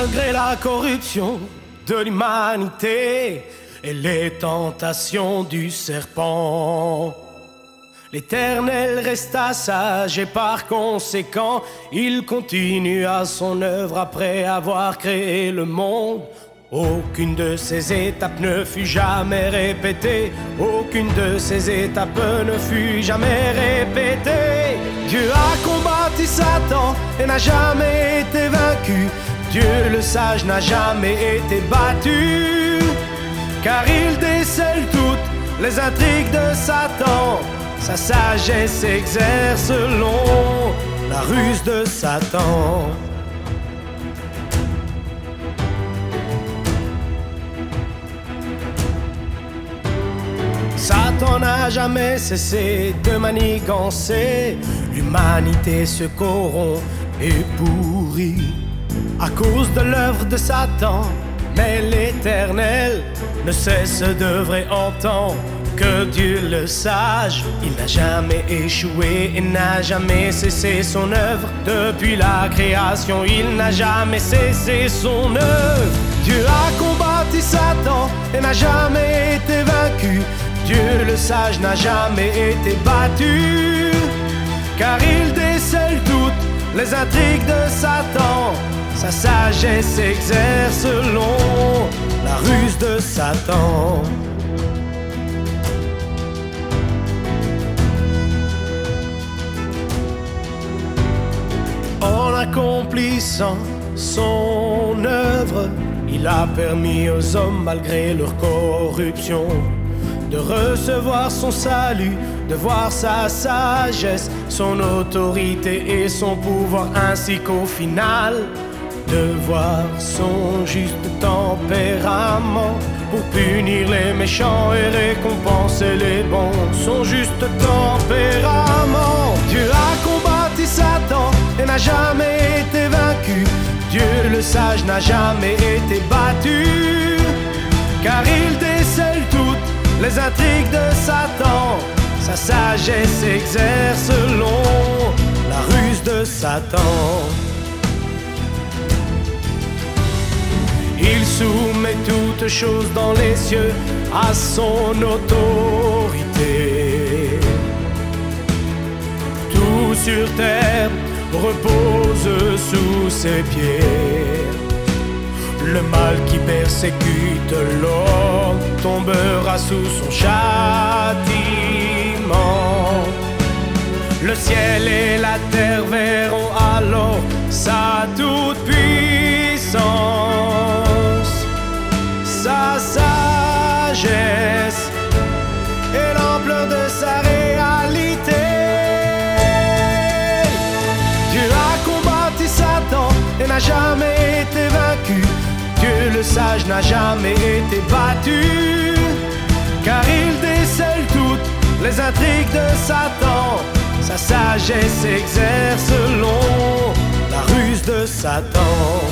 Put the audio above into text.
malgré la corruption de l'humanité et les tentations du serpent. L'Éternel resta sage et par conséquent, il continua son œuvre après avoir créé le monde. Aucune de ces étapes ne fut jamais répétée, aucune de ces étapes ne fut jamais répétée. Dieu a combattu Satan et n'a jamais été vaincu. Dieu le sage n'a jamais été battu, car il décèle toutes les intrigues de Satan. Sa sagesse exerce selon la ruse de Satan. Satan n'a jamais cessé de manigancer. L'humanité se corrompt et pourrit à cause de l'œuvre de Satan. Mais l'Éternel ne cesse d'œuvrer en temps que Dieu le sage. Il n'a jamais échoué et n'a jamais cessé son œuvre. Depuis la création, il n'a jamais cessé son œuvre. Dieu a combattu Satan et n'a jamais été vaincu. Dieu le sage n'a jamais été battu, car il décèle toutes les intrigues de Satan. Sa sagesse exerce selon la ruse de Satan. En accomplissant son œuvre, il a permis aux hommes, malgré leur corruption, de recevoir son salut, de voir sa sagesse, son autorité et son pouvoir, ainsi qu'au final, de voir son juste tempérament pour punir les méchants et récompenser les bons. Son juste tempérament, Dieu a combattu Satan et n'a jamais été vaincu. Dieu le sage n'a jamais été battu, car il décèle toutes les intrigues de Satan. Sa sagesse exerce selon la ruse de Satan. Choses dans les cieux à son autorité. Tout sur terre repose sous ses pieds. Le mal qui persécute l'homme tombera sous son châtiment. Le ciel et la terre verront alors sa toute jamais été vaincu. Dieu le sage n'a jamais été battu, car il décèle toutes les intrigues de Satan. Sa sagesse exerce selon la ruse de Satan.